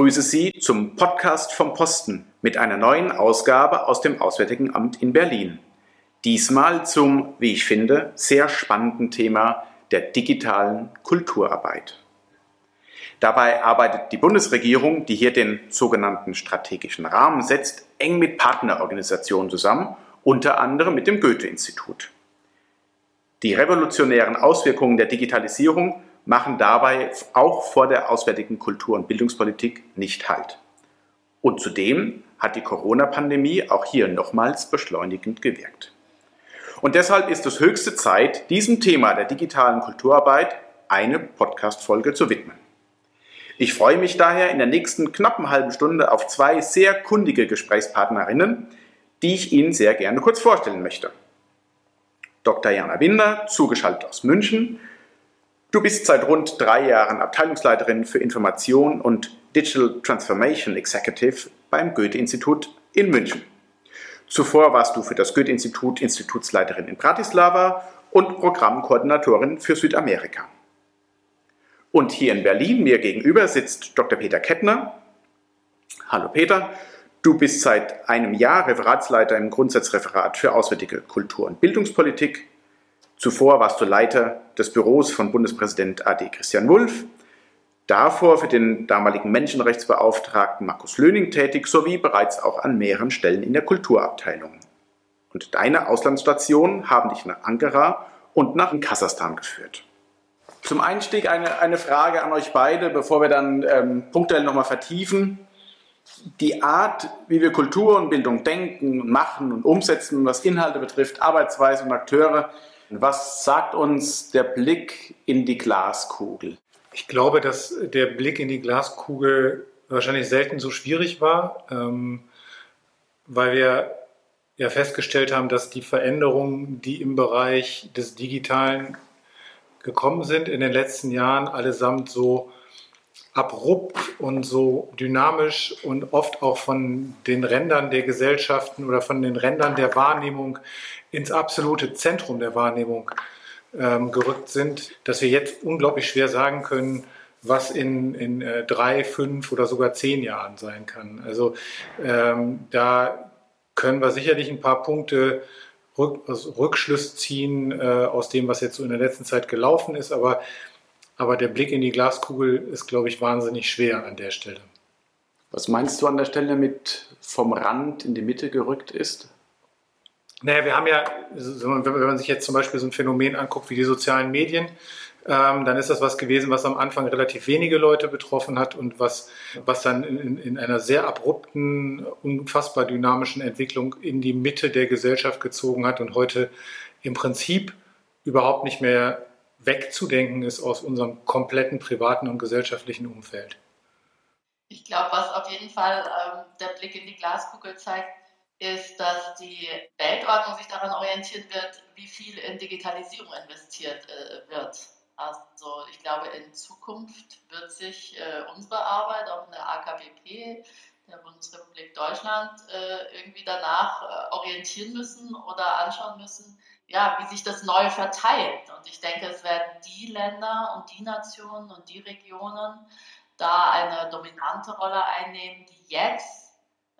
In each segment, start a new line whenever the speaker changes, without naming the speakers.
begrüße Sie zum Podcast vom Posten mit einer neuen Ausgabe aus dem Auswärtigen Amt in Berlin. Diesmal zum, wie ich finde, sehr spannenden Thema der digitalen Kulturarbeit. Dabei arbeitet die Bundesregierung, die hier den sogenannten strategischen Rahmen setzt, eng mit Partnerorganisationen zusammen, unter anderem mit dem Goethe-Institut. Die revolutionären Auswirkungen der Digitalisierung machen dabei auch vor der auswärtigen Kultur- und Bildungspolitik nicht Halt. Und zudem hat die Corona-Pandemie auch hier nochmals beschleunigend gewirkt. Und deshalb ist es höchste Zeit, diesem Thema der digitalen Kulturarbeit eine Podcast-Folge zu widmen. Ich freue mich daher in der nächsten knappen halben Stunde auf zwei sehr kundige Gesprächspartnerinnen, die ich Ihnen sehr gerne kurz vorstellen möchte. Dr. Jana Binder, zugeschaltet aus München, Du bist seit rund drei Jahren Abteilungsleiterin für Information und Digital Transformation Executive beim Goethe-Institut in München. Zuvor warst du für das Goethe-Institut Institutsleiterin in Bratislava und Programmkoordinatorin für Südamerika. Und hier in Berlin mir gegenüber sitzt Dr. Peter Kettner. Hallo Peter, du bist seit einem Jahr Referatsleiter im Grundsatzreferat für Auswärtige Kultur- und Bildungspolitik Zuvor warst du Leiter des Büros von Bundespräsident AD Christian Wulff, davor für den damaligen Menschenrechtsbeauftragten Markus Löning tätig, sowie bereits auch an mehreren Stellen in der Kulturabteilung. Und deine Auslandsstationen haben dich nach Ankara und nach Kasachstan geführt. Zum Einstieg eine, eine Frage an euch beide, bevor wir dann ähm, punktuell nochmal vertiefen. Die Art, wie wir Kultur und Bildung denken, machen und umsetzen, was Inhalte betrifft, Arbeitsweise und Akteure, was sagt uns der Blick in die Glaskugel?
Ich glaube, dass der Blick in die Glaskugel wahrscheinlich selten so schwierig war, ähm, weil wir ja festgestellt haben, dass die Veränderungen, die im Bereich des Digitalen gekommen sind in den letzten Jahren, allesamt so abrupt und so dynamisch und oft auch von den Rändern der Gesellschaften oder von den Rändern der Wahrnehmung ins absolute Zentrum der Wahrnehmung ähm, gerückt sind, dass wir jetzt unglaublich schwer sagen können, was in, in äh, drei, fünf oder sogar zehn Jahren sein kann. Also ähm, da können wir sicherlich ein paar Punkte Rück, also Rückschluss ziehen äh, aus dem, was jetzt so in der letzten Zeit gelaufen ist, aber, aber der Blick in die Glaskugel ist, glaube ich, wahnsinnig schwer an der Stelle.
Was meinst du an der Stelle mit vom Rand in die Mitte gerückt ist?
Naja, wir haben ja, wenn man sich jetzt zum Beispiel so ein Phänomen anguckt wie die sozialen Medien, ähm, dann ist das was gewesen, was am Anfang relativ wenige Leute betroffen hat und was, was dann in, in einer sehr abrupten, unfassbar dynamischen Entwicklung in die Mitte der Gesellschaft gezogen hat und heute im Prinzip überhaupt nicht mehr wegzudenken ist aus unserem kompletten privaten und gesellschaftlichen Umfeld.
Ich glaube, was auf jeden Fall ähm, der Blick in die Glaskugel zeigt, ist, dass die Weltordnung sich daran orientieren wird, wie viel in Digitalisierung investiert äh, wird. Also ich glaube, in Zukunft wird sich äh, unsere Arbeit auch in der AKBP, der Bundesrepublik Deutschland, äh, irgendwie danach äh, orientieren müssen oder anschauen müssen, ja, wie sich das neu verteilt. Und ich denke, es werden die Länder und die Nationen und die Regionen da eine dominante Rolle einnehmen, die jetzt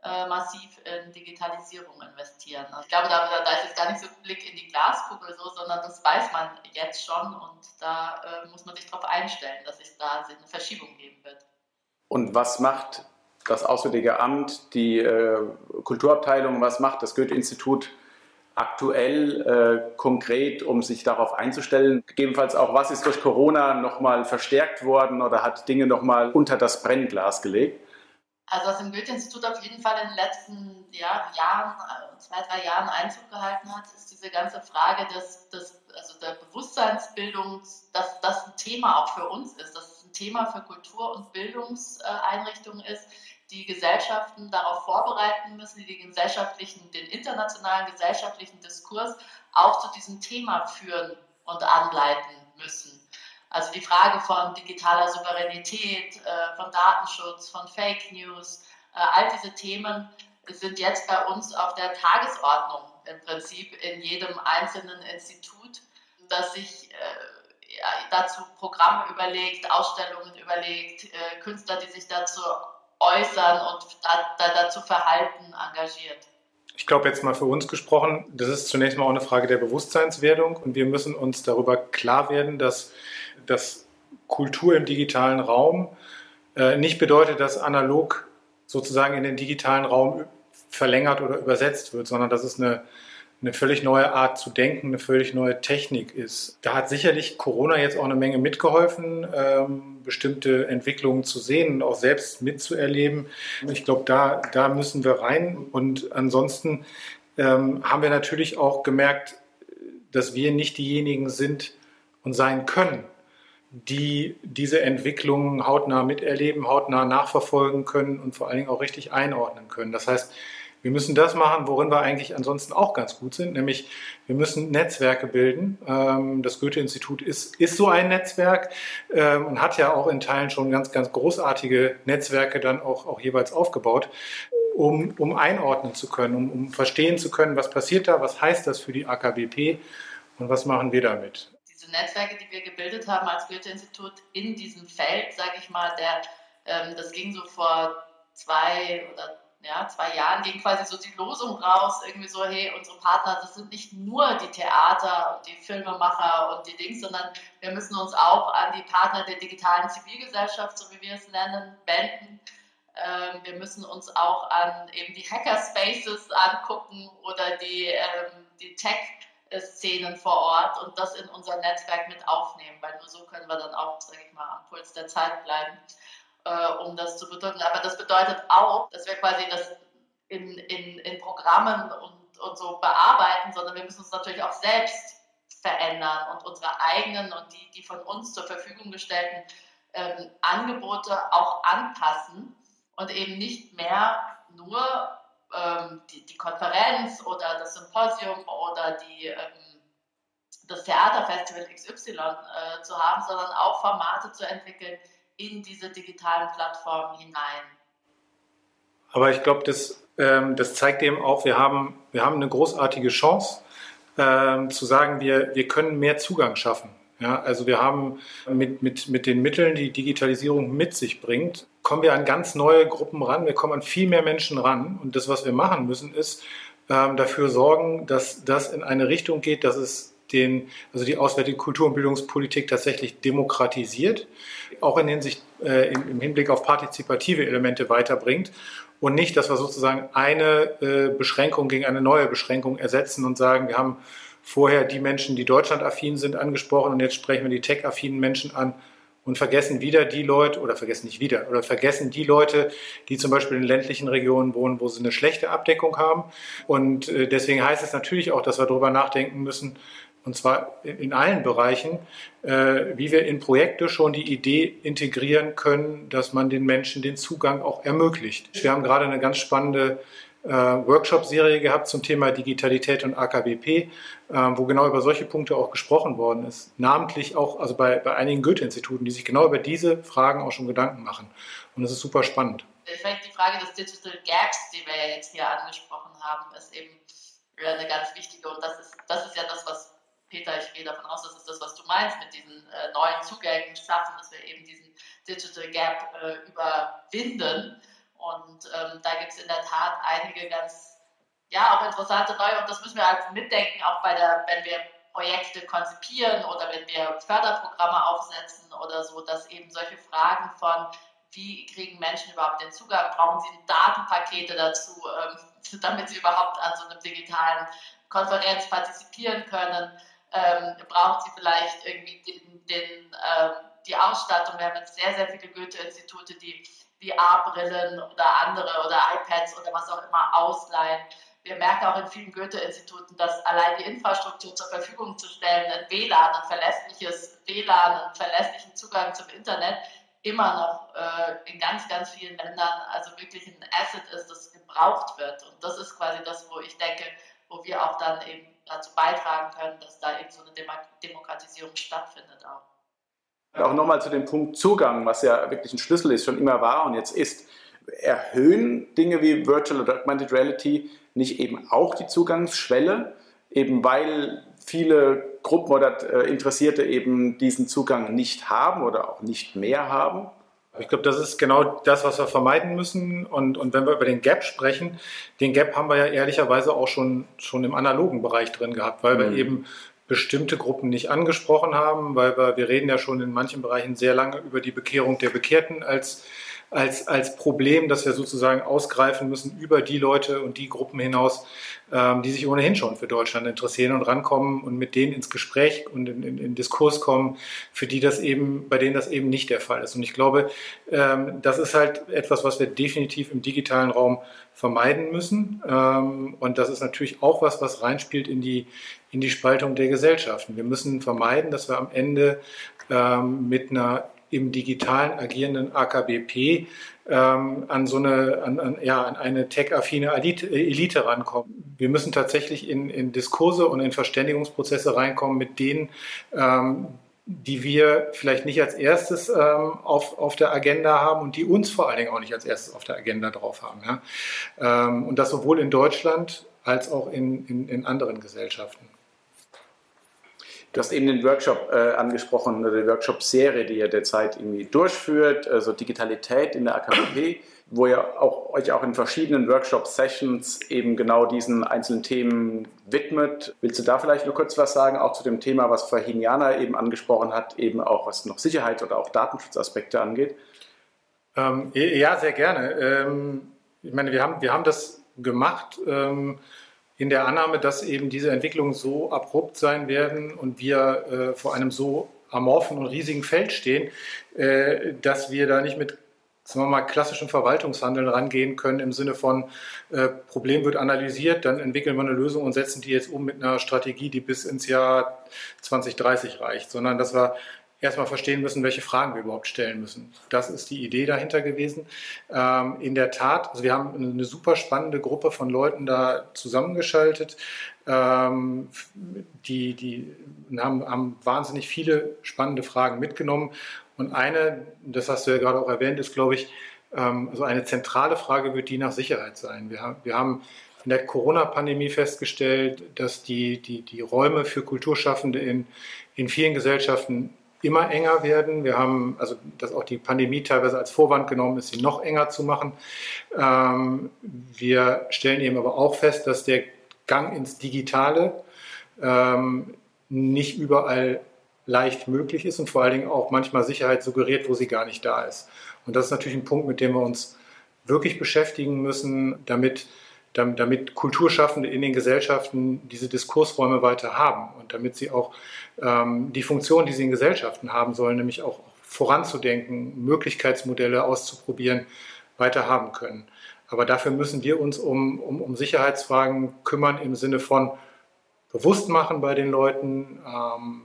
äh, massiv in Digitalisierung investieren. Also ich glaube, da, da ist jetzt gar nicht so ein Blick in die Glaskugel so, sondern das weiß man jetzt schon und da äh, muss man sich darauf einstellen, dass es da eine Verschiebung geben wird.
Und was macht das Auswärtige Amt, die äh, Kulturabteilung, was macht das Goethe-Institut aktuell äh, konkret, um sich darauf einzustellen? Gegebenenfalls auch, was ist durch Corona nochmal verstärkt worden oder hat Dinge nochmal unter das Brennglas gelegt?
Also was im Goethe-Institut auf jeden Fall in den letzten ja, Jahren, äh, zwei, drei Jahren Einzug gehalten hat, ist diese ganze Frage des, des, also der Bewusstseinsbildung, dass das ein Thema auch für uns ist, dass es ein Thema für Kultur- und Bildungseinrichtungen ist, die Gesellschaften darauf vorbereiten müssen, die den gesellschaftlichen, den internationalen gesellschaftlichen Diskurs auch zu diesem Thema führen und anleiten müssen. Also die Frage von digitaler Souveränität, äh, von Datenschutz, von Fake News, äh, all diese Themen sind jetzt bei uns auf der Tagesordnung im Prinzip in jedem einzelnen Institut, das sich äh, dazu Programme überlegt, Ausstellungen überlegt, Künstler, die sich dazu äußern und da, da, dazu Verhalten engagiert.
Ich glaube jetzt mal für uns gesprochen, das ist zunächst mal auch eine Frage der Bewusstseinswerdung und wir müssen uns darüber klar werden, dass, dass Kultur im digitalen Raum äh, nicht bedeutet, dass analog sozusagen in den digitalen Raum verlängert oder übersetzt wird, sondern dass es eine eine völlig neue Art zu denken, eine völlig neue Technik ist. Da hat sicherlich Corona jetzt auch eine Menge mitgeholfen, ähm, bestimmte Entwicklungen zu sehen und auch selbst mitzuerleben. Ich glaube, da, da müssen wir rein. Und ansonsten ähm, haben wir natürlich auch gemerkt, dass wir nicht diejenigen sind und sein können, die diese Entwicklungen hautnah miterleben, hautnah nachverfolgen können und vor allen Dingen auch richtig einordnen können. Das heißt, wir müssen das machen, worin wir eigentlich ansonsten auch ganz gut sind, nämlich wir müssen Netzwerke bilden. Ähm, das Goethe-Institut ist, ist so ein Netzwerk ähm, und hat ja auch in Teilen schon ganz, ganz großartige Netzwerke dann auch, auch jeweils aufgebaut, um, um einordnen zu können, um, um verstehen zu können, was passiert da, was heißt das für die AKBP und was machen wir damit.
Diese Netzwerke, die wir gebildet haben als Goethe-Institut in diesem Feld, sage ich mal, der, ähm, das ging so vor zwei oder ja, zwei Jahren ging quasi so die Losung raus, irgendwie so, hey, unsere Partner, das sind nicht nur die Theater und die Filmemacher und die Dings, sondern wir müssen uns auch an die Partner der digitalen Zivilgesellschaft, so wie wir es nennen, wenden. Ähm, wir müssen uns auch an eben die Hackerspaces angucken oder die, ähm, die Tech-Szenen vor Ort und das in unser Netzwerk mit aufnehmen, weil nur so können wir dann auch, sage ich mal, am Puls der Zeit bleiben äh, um das zu bedeuten. Aber das bedeutet auch, dass wir quasi das in, in, in Programmen und, und so bearbeiten, sondern wir müssen uns natürlich auch selbst verändern und unsere eigenen und die, die von uns zur Verfügung gestellten ähm, Angebote auch anpassen und eben nicht mehr nur ähm, die, die Konferenz oder das Symposium oder die, ähm, das Theaterfestival XY äh, zu haben, sondern auch Formate zu entwickeln, in diese digitalen Plattformen hinein.
Aber ich glaube, das, ähm, das zeigt eben auch, wir haben, wir haben eine großartige Chance ähm, zu sagen, wir, wir können mehr Zugang schaffen. Ja, also wir haben mit, mit, mit den Mitteln, die Digitalisierung mit sich bringt, kommen wir an ganz neue Gruppen ran, wir kommen an viel mehr Menschen ran. Und das, was wir machen müssen, ist ähm, dafür sorgen, dass das in eine Richtung geht, dass es den, also die auswärtige Kultur- und Bildungspolitik tatsächlich demokratisiert, auch in Hinsicht, äh, im, im, Hinblick auf partizipative Elemente weiterbringt und nicht, dass wir sozusagen eine äh, Beschränkung gegen eine neue Beschränkung ersetzen und sagen, wir haben vorher die Menschen, die deutschlandaffin sind, angesprochen und jetzt sprechen wir die tech-affinen Menschen an und vergessen wieder die Leute, oder vergessen nicht wieder, oder vergessen die Leute, die zum Beispiel in ländlichen Regionen wohnen, wo sie eine schlechte Abdeckung haben. Und äh, deswegen heißt es natürlich auch, dass wir darüber nachdenken müssen, und zwar in allen Bereichen, äh, wie wir in Projekte schon die Idee integrieren können, dass man den Menschen den Zugang auch ermöglicht. Wir haben gerade eine ganz spannende äh, Workshop-Serie gehabt zum Thema Digitalität und AKBP, äh, wo genau über solche Punkte auch gesprochen worden ist. Namentlich auch also bei, bei einigen Goethe-Instituten, die sich genau über diese Fragen auch schon Gedanken machen. Und das ist super spannend.
Vielleicht die Frage des Digital Gaps, die wir jetzt hier angesprochen haben, ist eben eine ganz wichtige. Und das ist, das ist ja das, was Peter, ich gehe davon aus, das ist das, was du meinst, mit diesen äh, neuen Zugängen schaffen, dass wir eben diesen Digital Gap äh, überwinden. Und ähm, da gibt es in der Tat einige ganz, ja, auch interessante neue, und das müssen wir halt mitdenken, auch bei der, wenn wir Projekte konzipieren oder wenn wir Förderprogramme aufsetzen oder so, dass eben solche Fragen von, wie kriegen Menschen überhaupt den Zugang, brauchen sie Datenpakete dazu, ähm, damit sie überhaupt an so einem digitalen Konferenz partizipieren können, ähm, braucht sie vielleicht irgendwie den, den, äh, die Ausstattung. Wir haben jetzt sehr, sehr viele Goethe-Institute, die VR-Brillen oder andere oder iPads oder was auch immer ausleihen. Wir merken auch in vielen Goethe-Instituten, dass allein die Infrastruktur zur Verfügung zu stellen, ein WLAN, ein verlässliches WLAN, einen verlässlichen Zugang zum Internet, immer noch äh, in ganz, ganz vielen Ländern also wirklich ein Asset ist, das gebraucht wird. Und das ist quasi das, wo ich denke, wo wir auch dann eben dazu beitragen können, dass da eben so eine Demokratisierung stattfindet auch.
Auch nochmal zu dem Punkt Zugang, was ja wirklich ein Schlüssel ist, schon immer war und jetzt ist. Erhöhen Dinge wie Virtual oder Augmented Reality nicht eben auch die Zugangsschwelle, eben weil viele Gruppen oder äh, Interessierte eben diesen Zugang nicht haben oder auch nicht mehr haben?
Ich glaube, das ist genau das, was wir vermeiden müssen. Und, und wenn wir über den Gap sprechen, den Gap haben wir ja ehrlicherweise auch schon, schon im analogen Bereich drin gehabt, weil mhm. wir eben bestimmte Gruppen nicht angesprochen haben, weil wir, wir reden ja schon in manchen Bereichen sehr lange über die Bekehrung der Bekehrten als als, als Problem, dass wir sozusagen ausgreifen müssen über die Leute und die Gruppen hinaus, ähm, die sich ohnehin schon für Deutschland interessieren und rankommen und mit denen ins Gespräch und in, in, in Diskurs kommen, für die das eben, bei denen das eben nicht der Fall ist. Und ich glaube, ähm, das ist halt etwas, was wir definitiv im digitalen Raum vermeiden müssen. Ähm, und das ist natürlich auch was, was reinspielt in die, in die Spaltung der Gesellschaften. Wir müssen vermeiden, dass wir am Ende ähm, mit einer im digitalen agierenden AKBP ähm, an so eine, an, an, ja, an eine tech-affine Elite, rankommen. Wir müssen tatsächlich in, in Diskurse und in Verständigungsprozesse reinkommen mit denen, ähm, die wir vielleicht nicht als erstes ähm, auf, auf der Agenda haben und die uns vor allen Dingen auch nicht als erstes auf der Agenda drauf haben. Ja? Ähm, und das sowohl in Deutschland als auch in, in, in anderen Gesellschaften.
Du hast eben den Workshop äh, angesprochen, die Workshop-Serie, die ihr derzeit irgendwie durchführt, also Digitalität in der AKWP, wo ihr auch, euch auch in verschiedenen Workshop-Sessions eben genau diesen einzelnen Themen widmet. Willst du da vielleicht nur kurz was sagen, auch zu dem Thema, was vorhin Jana eben angesprochen hat, eben auch was noch Sicherheit oder auch Datenschutzaspekte angeht?
Ähm, ja, sehr gerne. Ähm, ich meine, wir haben, wir haben das gemacht. Ähm, in der Annahme, dass eben diese Entwicklungen so abrupt sein werden und wir äh, vor einem so amorphen und riesigen Feld stehen, äh, dass wir da nicht mit sagen wir mal, klassischen Verwaltungshandeln rangehen können im Sinne von äh, Problem wird analysiert, dann entwickeln wir eine Lösung und setzen die jetzt um mit einer Strategie, die bis ins Jahr 2030 reicht, sondern dass wir erstmal verstehen müssen, welche Fragen wir überhaupt stellen müssen. Das ist die Idee dahinter gewesen. Ähm, in der Tat, also wir haben eine super spannende Gruppe von Leuten da zusammengeschaltet, ähm, die, die haben, haben wahnsinnig viele spannende Fragen mitgenommen. Und eine, das hast du ja gerade auch erwähnt, ist, glaube ich, ähm, also eine zentrale Frage wird die nach Sicherheit sein. Wir haben, wir haben in der Corona-Pandemie festgestellt, dass die, die, die Räume für Kulturschaffende in, in vielen Gesellschaften immer enger werden. Wir haben also, dass auch die Pandemie teilweise als Vorwand genommen ist, sie noch enger zu machen. Ähm, wir stellen eben aber auch fest, dass der Gang ins Digitale ähm, nicht überall leicht möglich ist und vor allen Dingen auch manchmal Sicherheit suggeriert, wo sie gar nicht da ist. Und das ist natürlich ein Punkt, mit dem wir uns wirklich beschäftigen müssen, damit damit Kulturschaffende in den Gesellschaften diese Diskursräume weiter haben und damit sie auch ähm, die Funktion, die sie in Gesellschaften haben sollen, nämlich auch voranzudenken, Möglichkeitsmodelle auszuprobieren, weiter haben können. Aber dafür müssen wir uns um, um, um Sicherheitsfragen kümmern im Sinne von bewusst machen bei den Leuten, ähm,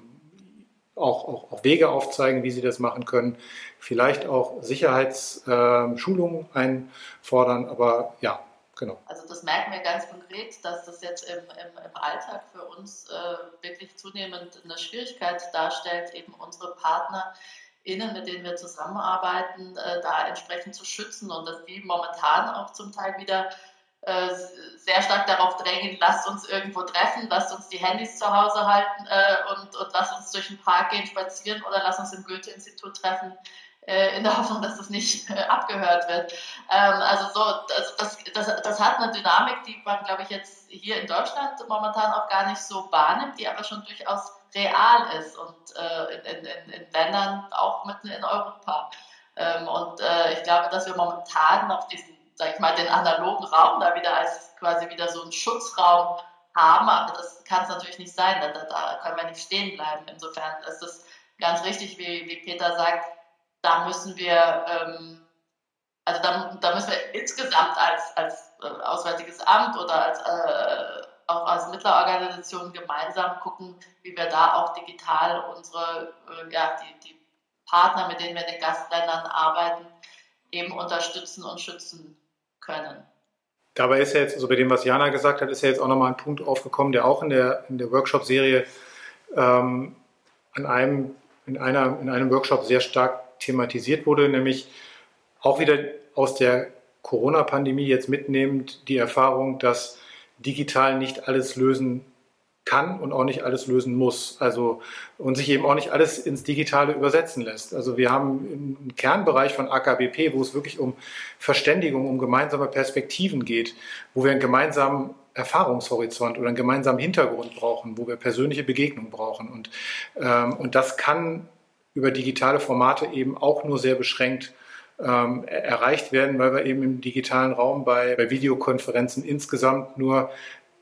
auch, auch, auch, Wege aufzeigen, wie sie das machen können, vielleicht auch Sicherheitsschulungen äh, einfordern. Aber ja, Genau.
Also das merken wir ganz konkret, dass das jetzt im, im, im Alltag für uns äh, wirklich zunehmend eine Schwierigkeit darstellt, eben unsere PartnerInnen, mit denen wir zusammenarbeiten, äh, da entsprechend zu schützen und dass die momentan auch zum Teil wieder äh, sehr stark darauf drängen, lasst uns irgendwo treffen, lasst uns die Handys zu Hause halten äh, und, und lasst uns durch den Park gehen, spazieren oder lasst uns im Goethe-Institut treffen in der Hoffnung, dass das nicht äh, abgehört wird. Ähm, also so, das, das, das, das, hat eine Dynamik, die man, glaube ich, jetzt hier in Deutschland momentan auch gar nicht so wahrnimmt, die aber schon durchaus real ist und äh, in, in, in, Ländern auch mitten in Europa. Ähm, und äh, ich glaube, dass wir momentan noch diesen, sag ich mal, den analogen Raum da wieder als quasi wieder so einen Schutzraum haben, aber das kann es natürlich nicht sein, da, da, können wir nicht stehen bleiben. Insofern ist es ganz richtig, wie, wie Peter sagt, da müssen wir, ähm, also da, da, müssen wir insgesamt als, als äh, Auswärtiges Amt oder als, äh, auch als Mittlerorganisation gemeinsam gucken, wie wir da auch digital unsere, äh, ja, die, die Partner, mit denen wir in den Gastländern arbeiten, eben unterstützen und schützen können.
Dabei ist ja jetzt, also bei dem, was Jana gesagt hat, ist ja jetzt auch nochmal ein Punkt aufgekommen, der auch in der, in der Workshop-Serie ähm, an einem, in, einer, in einem Workshop sehr stark thematisiert wurde, nämlich auch wieder aus der Corona-Pandemie jetzt mitnehmend die Erfahrung, dass digital nicht alles lösen kann und auch nicht alles lösen muss. Also und sich eben auch nicht alles ins Digitale übersetzen lässt. Also wir haben einen Kernbereich von AKBP, wo es wirklich um Verständigung, um gemeinsame Perspektiven geht, wo wir einen gemeinsamen Erfahrungshorizont oder einen gemeinsamen Hintergrund brauchen, wo wir persönliche Begegnungen brauchen. Und, ähm, und das kann über digitale Formate eben auch nur sehr beschränkt ähm, erreicht werden, weil wir eben im digitalen Raum bei, bei Videokonferenzen insgesamt nur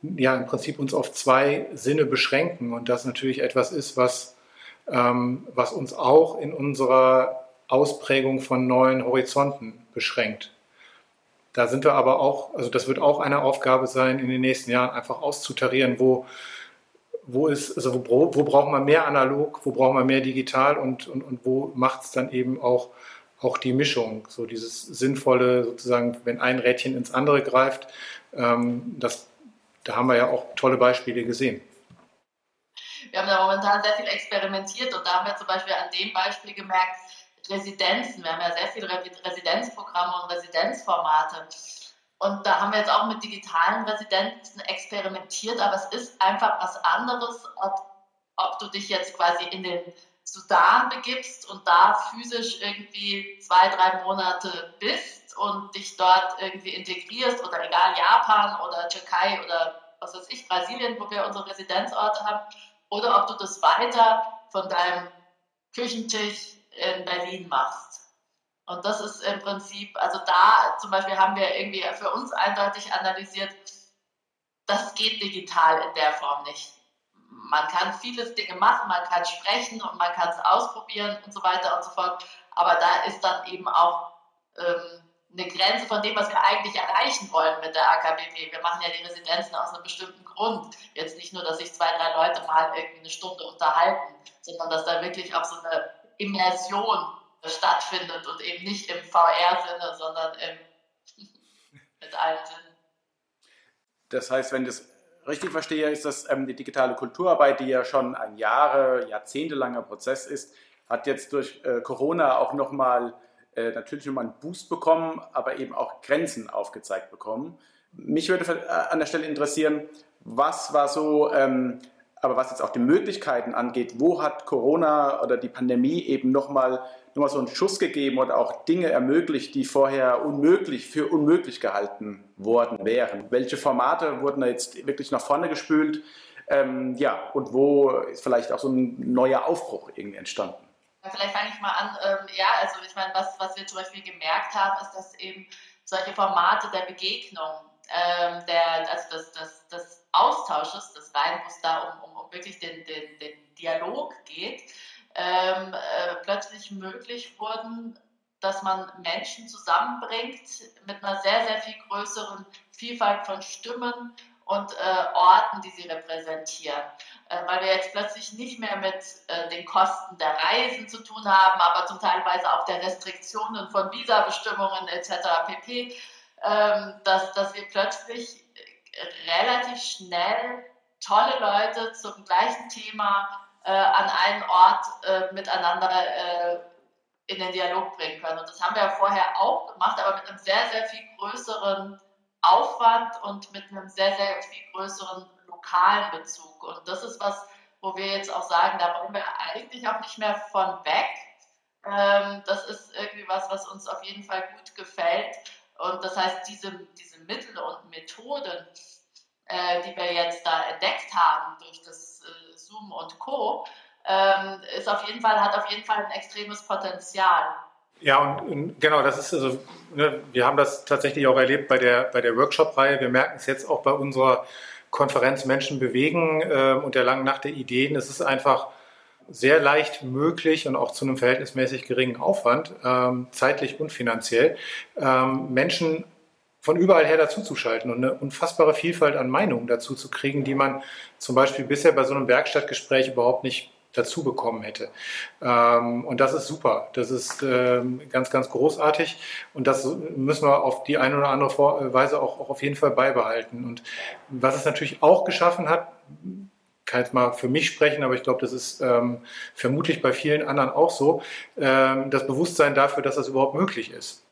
ja im Prinzip uns auf zwei Sinne beschränken und das natürlich etwas ist, was, ähm, was uns auch in unserer Ausprägung von neuen Horizonten beschränkt. Da sind wir aber auch, also das wird auch eine Aufgabe sein, in den nächsten Jahren einfach auszutarieren, wo, wo ist, also wo, wo braucht man mehr analog, wo braucht man mehr digital und, und, und wo macht es dann eben auch, auch die Mischung, so dieses sinnvolle, sozusagen, wenn ein Rädchen ins andere greift, ähm, das da haben wir ja auch tolle Beispiele gesehen.
Wir haben da momentan sehr viel experimentiert und da haben wir zum Beispiel an dem Beispiel gemerkt, Residenzen. Wir haben ja sehr viele Residenzprogramme und Residenzformate. Und da haben wir jetzt auch mit digitalen Residenzen experimentiert, aber es ist einfach was anderes, ob, ob du dich jetzt quasi in den Sudan begibst und da physisch irgendwie zwei, drei Monate bist und dich dort irgendwie integrierst oder egal, Japan oder Türkei oder was weiß ich, Brasilien, wo wir unsere Residenzorte haben, oder ob du das weiter von deinem Küchentisch in Berlin machst. Und das ist im Prinzip, also da zum Beispiel haben wir irgendwie für uns eindeutig analysiert, das geht digital in der Form nicht man kann vieles Dinge machen, man kann sprechen und man kann es ausprobieren und so weiter und so fort. Aber da ist dann eben auch ähm, eine Grenze von dem, was wir eigentlich erreichen wollen mit der AKBP. Wir machen ja die Residenzen aus einem bestimmten Grund. Jetzt nicht nur, dass sich zwei, drei Leute mal irgendwie eine Stunde unterhalten, sondern dass da wirklich auch so eine Immersion stattfindet und eben nicht im VR-Sinne, sondern im, mit allen Sinnen.
Das heißt, wenn das richtig verstehe, ist das ähm, die digitale Kulturarbeit, die ja schon ein Jahre, jahrzehntelanger Prozess ist, hat jetzt durch äh, Corona auch nochmal äh, natürlich nochmal einen Boost bekommen, aber eben auch Grenzen aufgezeigt bekommen. Mich würde äh, an der Stelle interessieren, was war so, ähm, aber was jetzt auch die Möglichkeiten angeht, wo hat Corona oder die Pandemie eben nochmal nochmal so einen Schuss gegeben oder auch Dinge ermöglicht, die vorher unmöglich für unmöglich gehalten worden wären. Welche Formate wurden da jetzt wirklich nach vorne gespült? Ähm, ja, und wo ist vielleicht auch so ein neuer Aufbruch irgendwie entstanden?
Vielleicht fange ich mal an. Ähm, ja, also ich meine, was, was wir zum Beispiel gemerkt haben, ist, dass eben solche Formate der Begegnung, ähm, der, also des, des, des Austausches, des rein, wo es da um, um, um wirklich den, den, den Dialog geht, ähm, äh, plötzlich möglich wurden, dass man Menschen zusammenbringt mit einer sehr, sehr viel größeren Vielfalt von Stimmen und äh, Orten, die sie repräsentieren. Äh, weil wir jetzt plötzlich nicht mehr mit äh, den Kosten der Reisen zu tun haben, aber zum Teilweise auch der Restriktionen von Visabestimmungen etc. pp. Ähm, dass, dass wir plötzlich relativ schnell tolle Leute zum gleichen Thema äh, an einen Ort äh, miteinander äh, in den Dialog bringen können. Und das haben wir ja vorher auch gemacht, aber mit einem sehr, sehr viel größeren Aufwand und mit einem sehr, sehr viel größeren lokalen Bezug. Und das ist was, wo wir jetzt auch sagen, da wollen wir eigentlich auch nicht mehr von weg. Ähm, das ist irgendwie was, was uns auf jeden Fall gut gefällt. Und das heißt, diese, diese Mittel und Methoden, äh, die wir jetzt da entdeckt haben durch das äh, Zoom und Co., ähm, ist auf jeden Fall, hat auf jeden Fall ein extremes Potenzial.
Ja, und, und genau, das ist also, ne, wir haben das tatsächlich auch erlebt bei der, bei der Workshop-Reihe. Wir merken es jetzt auch bei unserer Konferenz Menschen bewegen äh, und der langen Nacht der Ideen. Es ist einfach sehr leicht möglich und auch zu einem verhältnismäßig geringen Aufwand, ähm, zeitlich und finanziell, ähm, Menschen von überall her dazuzuschalten und eine unfassbare Vielfalt an Meinungen dazu zu kriegen, die man zum Beispiel bisher bei so einem Werkstattgespräch überhaupt nicht dazu bekommen hätte. Ähm, und das ist super. Das ist ähm, ganz, ganz großartig. Und das müssen wir auf die eine oder andere Weise auch, auch auf jeden Fall beibehalten. Und was es natürlich auch geschaffen hat, kann jetzt mal für mich sprechen, aber ich glaube, das ist ähm, vermutlich bei vielen anderen auch so, ähm, das Bewusstsein dafür, dass das überhaupt möglich ist.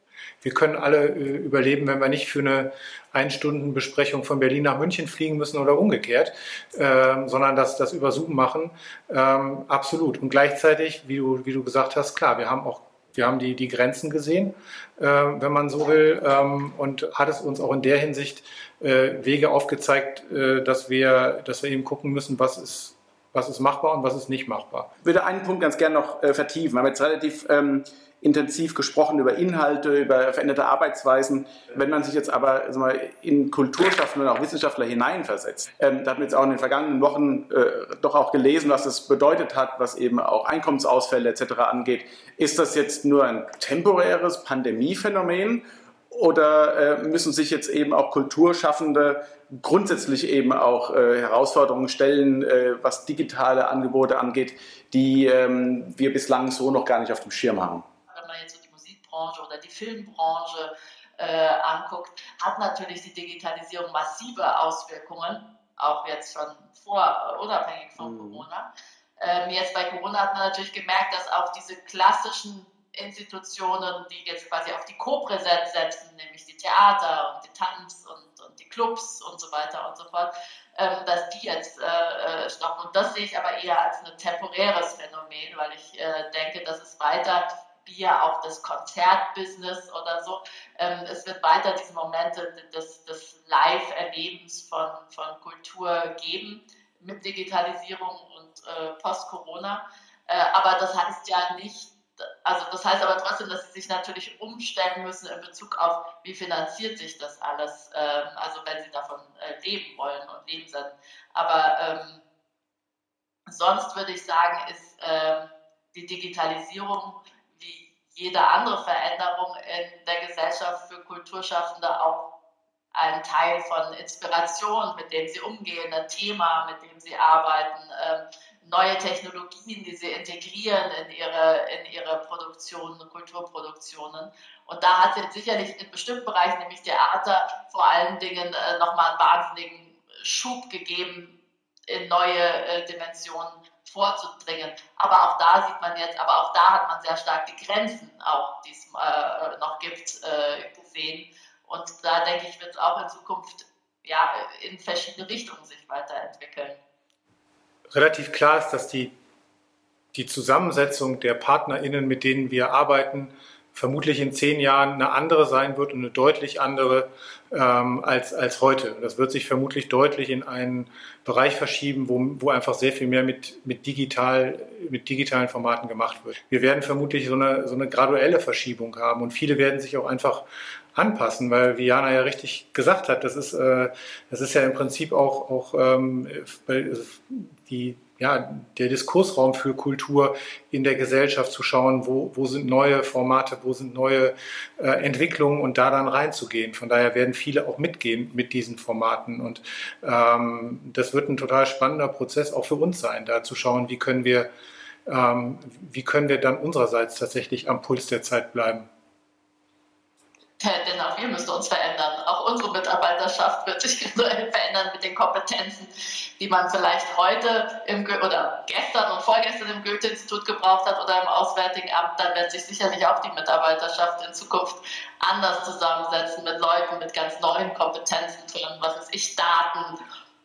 wir können alle äh, überleben, wenn wir nicht für eine Ein-Stunden-Besprechung von Berlin nach München fliegen müssen oder umgekehrt, ähm, sondern das, das über Zoom machen. Ähm, absolut. Und gleichzeitig, wie du, wie du gesagt hast, klar, wir haben auch wir haben die, die Grenzen gesehen, äh, wenn man so will, ähm, und hat es uns auch in der Hinsicht äh, Wege aufgezeigt, äh, dass, wir, dass wir eben gucken müssen, was ist, was ist machbar und was ist nicht machbar.
Ich würde einen Punkt ganz gerne noch äh, vertiefen. Wir haben jetzt relativ ähm, intensiv gesprochen über Inhalte, über veränderte Arbeitsweisen. Wenn man sich jetzt aber mal, in Kulturschaffende und auch Wissenschaftler hineinversetzt, ähm, da haben wir jetzt auch in den vergangenen Wochen äh, doch auch gelesen, was das bedeutet hat, was eben auch Einkommensausfälle etc. angeht. Ist das jetzt nur ein temporäres Pandemiephänomen oder äh, müssen sich jetzt eben auch Kulturschaffende grundsätzlich eben auch äh, Herausforderungen stellen, äh, was digitale Angebote angeht, die ähm, wir bislang so noch gar nicht auf dem Schirm haben?
Musikbranche oder die Filmbranche anguckt, hat natürlich die Digitalisierung massive Auswirkungen, auch jetzt schon vor, unabhängig von mhm. Corona. Ähm, jetzt bei Corona hat man natürlich gemerkt, dass auch diese klassischen Institutionen, die jetzt quasi auf die Co-Präsenz setzen, nämlich die Theater und die Tanz und, und, die Clubs und so weiter und so fort, ähm, dass die jetzt äh, äh stoppen. Und das sehe ich aber eher als ein temporäres Phänomen, weil ich äh, denke, dass es weiter wie ja auch das Konzertbusiness oder so. Ähm, es wird weiter diese Momente des, des Live-Erlebens von, von Kultur geben mit Digitalisierung und äh, Post-Corona. Äh, aber das heißt ja nicht, also das heißt aber trotzdem, dass sie sich natürlich umstellen müssen in Bezug auf, wie finanziert sich das alles, ähm, also wenn sie davon äh, leben wollen und leben sind. Aber ähm, sonst würde ich sagen, ist äh, die Digitalisierung jede andere Veränderung in der Gesellschaft für Kulturschaffende auch ein Teil von Inspiration, mit dem sie umgehen, ein Thema, mit dem sie arbeiten, ähm, neue Technologien, die sie integrieren in ihre, in ihre Produktionen, Kulturproduktionen. Und da hat es sicherlich in bestimmten Bereichen, nämlich Theater, vor allen Dingen äh, nochmal einen wahnsinnigen Schub gegeben in neue äh, Dimensionen vorzudringen. Aber auch da sieht man jetzt, aber auch da hat man sehr stark die Grenzen auch, die es äh, noch gibt, äh, gesehen. Und da denke ich, wird es auch in Zukunft ja, in verschiedene Richtungen sich weiterentwickeln.
Relativ klar ist, dass die, die Zusammensetzung der PartnerInnen, mit denen wir arbeiten, vermutlich in zehn Jahren eine andere sein wird und eine deutlich andere ähm, als, als heute. Das wird sich vermutlich deutlich in einen Bereich verschieben, wo, wo einfach sehr viel mehr mit, mit, digital, mit digitalen Formaten gemacht wird. Wir werden vermutlich so eine, so eine graduelle Verschiebung haben und viele werden sich auch einfach anpassen, weil wie Jana ja richtig gesagt hat, das ist, äh, das ist ja im Prinzip auch, auch ähm, die ja, der Diskursraum für Kultur in der Gesellschaft zu schauen, wo, wo sind neue Formate, wo sind neue äh, Entwicklungen und da dann reinzugehen. Von daher werden viele auch mitgehen mit diesen Formaten und ähm, das wird ein total spannender Prozess auch für uns sein, da zu schauen, wie können wir, ähm, wie können wir dann unsererseits tatsächlich am Puls der Zeit bleiben.
Müssen uns verändern. Auch unsere Mitarbeiterschaft wird sich verändern mit den Kompetenzen, die man vielleicht heute im oder gestern und vorgestern im Goethe-Institut gebraucht hat oder im Auswärtigen Amt. Dann wird sich sicherlich auch die Mitarbeiterschaft in Zukunft anders zusammensetzen mit Leuten mit ganz neuen Kompetenzen drin, was ist ich, Daten,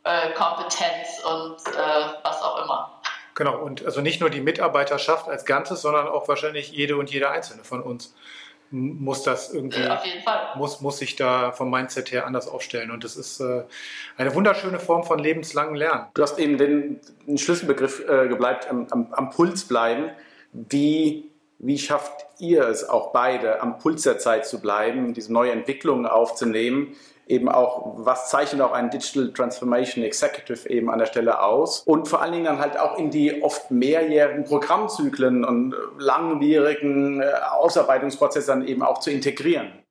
äh, Kompetenz und äh, was auch immer.
Genau, und also nicht nur die Mitarbeiterschaft als Ganzes, sondern auch wahrscheinlich jede und jeder Einzelne von uns muss das irgendwie,
Auf jeden Fall.
Muss, muss sich da vom Mindset her anders aufstellen. Und das ist äh, eine wunderschöne Form von lebenslangen Lernen.
Du hast eben den, den Schlüsselbegriff äh, gebleibt, am, am, am, Puls bleiben. Wie, wie schafft ihr es auch beide, am Puls der Zeit zu bleiben, diese neue Entwicklungen aufzunehmen? Eben auch, was zeichnet auch ein Digital Transformation Executive eben an der Stelle aus und vor allen Dingen dann halt auch in die oft mehrjährigen Programmzyklen und langwierigen äh, Ausarbeitungsprozesse dann eben auch zu integrieren.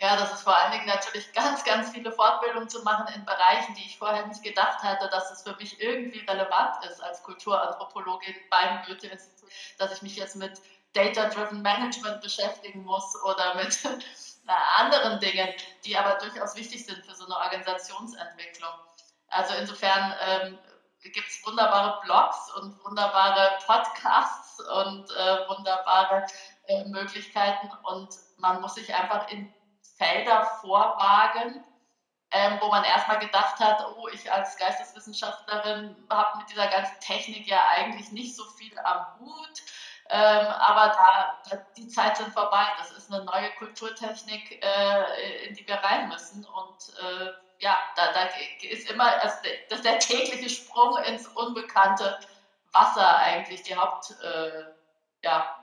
Ja, das ist vor allen Dingen natürlich ganz, ganz viele Fortbildungen zu machen in Bereichen, die ich vorher nicht gedacht hatte, dass es für mich irgendwie relevant ist als Kulturanthropologin beim Goethe-Institut, dass ich mich jetzt mit Data-Driven Management beschäftigen muss oder mit anderen Dingen, die aber durchaus wichtig sind für so eine Organisationsentwicklung. Also insofern ähm, gibt es wunderbare Blogs und wunderbare Podcasts und äh, wunderbare äh, Möglichkeiten und man muss sich einfach in Felder vorwagen, ähm, wo man erstmal gedacht hat, oh, ich als Geisteswissenschaftlerin habe mit dieser ganzen Technik ja eigentlich nicht so viel am Hut. Ähm, aber da, da, die Zeit sind vorbei. Das ist eine neue Kulturtechnik, äh, in die wir rein müssen. Und äh, ja, da, da, ist immer also das der tägliche Sprung ins unbekannte Wasser eigentlich die Hauptfähigkeit, äh, ja,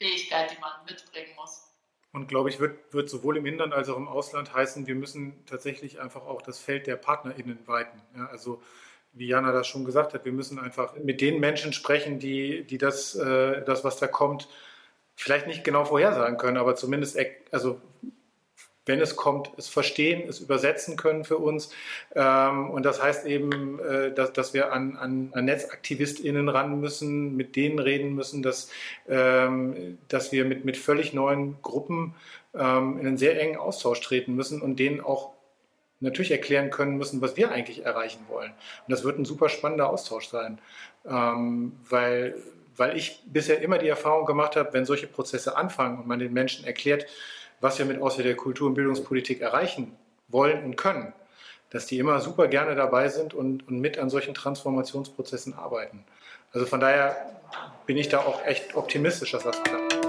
die man mitbringen muss.
Und glaube ich, wird, wird sowohl im Inland als auch im Ausland heißen, wir müssen tatsächlich einfach auch das Feld der PartnerInnen weiten. Ja, also wie Jana das schon gesagt hat, wir müssen einfach mit den Menschen sprechen, die, die das, äh, das, was da kommt, vielleicht nicht genau vorhersagen können, aber zumindest also wenn es kommt, es verstehen, es übersetzen können für uns. Ähm, und das heißt eben, äh, dass, dass wir an, an, an NetzaktivistInnen ran müssen, mit denen reden müssen, dass, ähm, dass wir mit, mit völlig neuen Gruppen ähm, in einen sehr engen Austausch treten müssen und denen auch natürlich erklären können müssen, was wir eigentlich erreichen wollen. Und das wird ein super spannender Austausch sein, weil, weil ich bisher immer die Erfahrung gemacht habe, wenn solche Prozesse anfangen und man den Menschen erklärt, was wir mit der Kultur- und Bildungspolitik erreichen wollen und können, dass die immer super gerne dabei sind und, und mit an solchen Transformationsprozessen arbeiten. Also von daher bin ich da auch echt optimistisch, dass das klappt.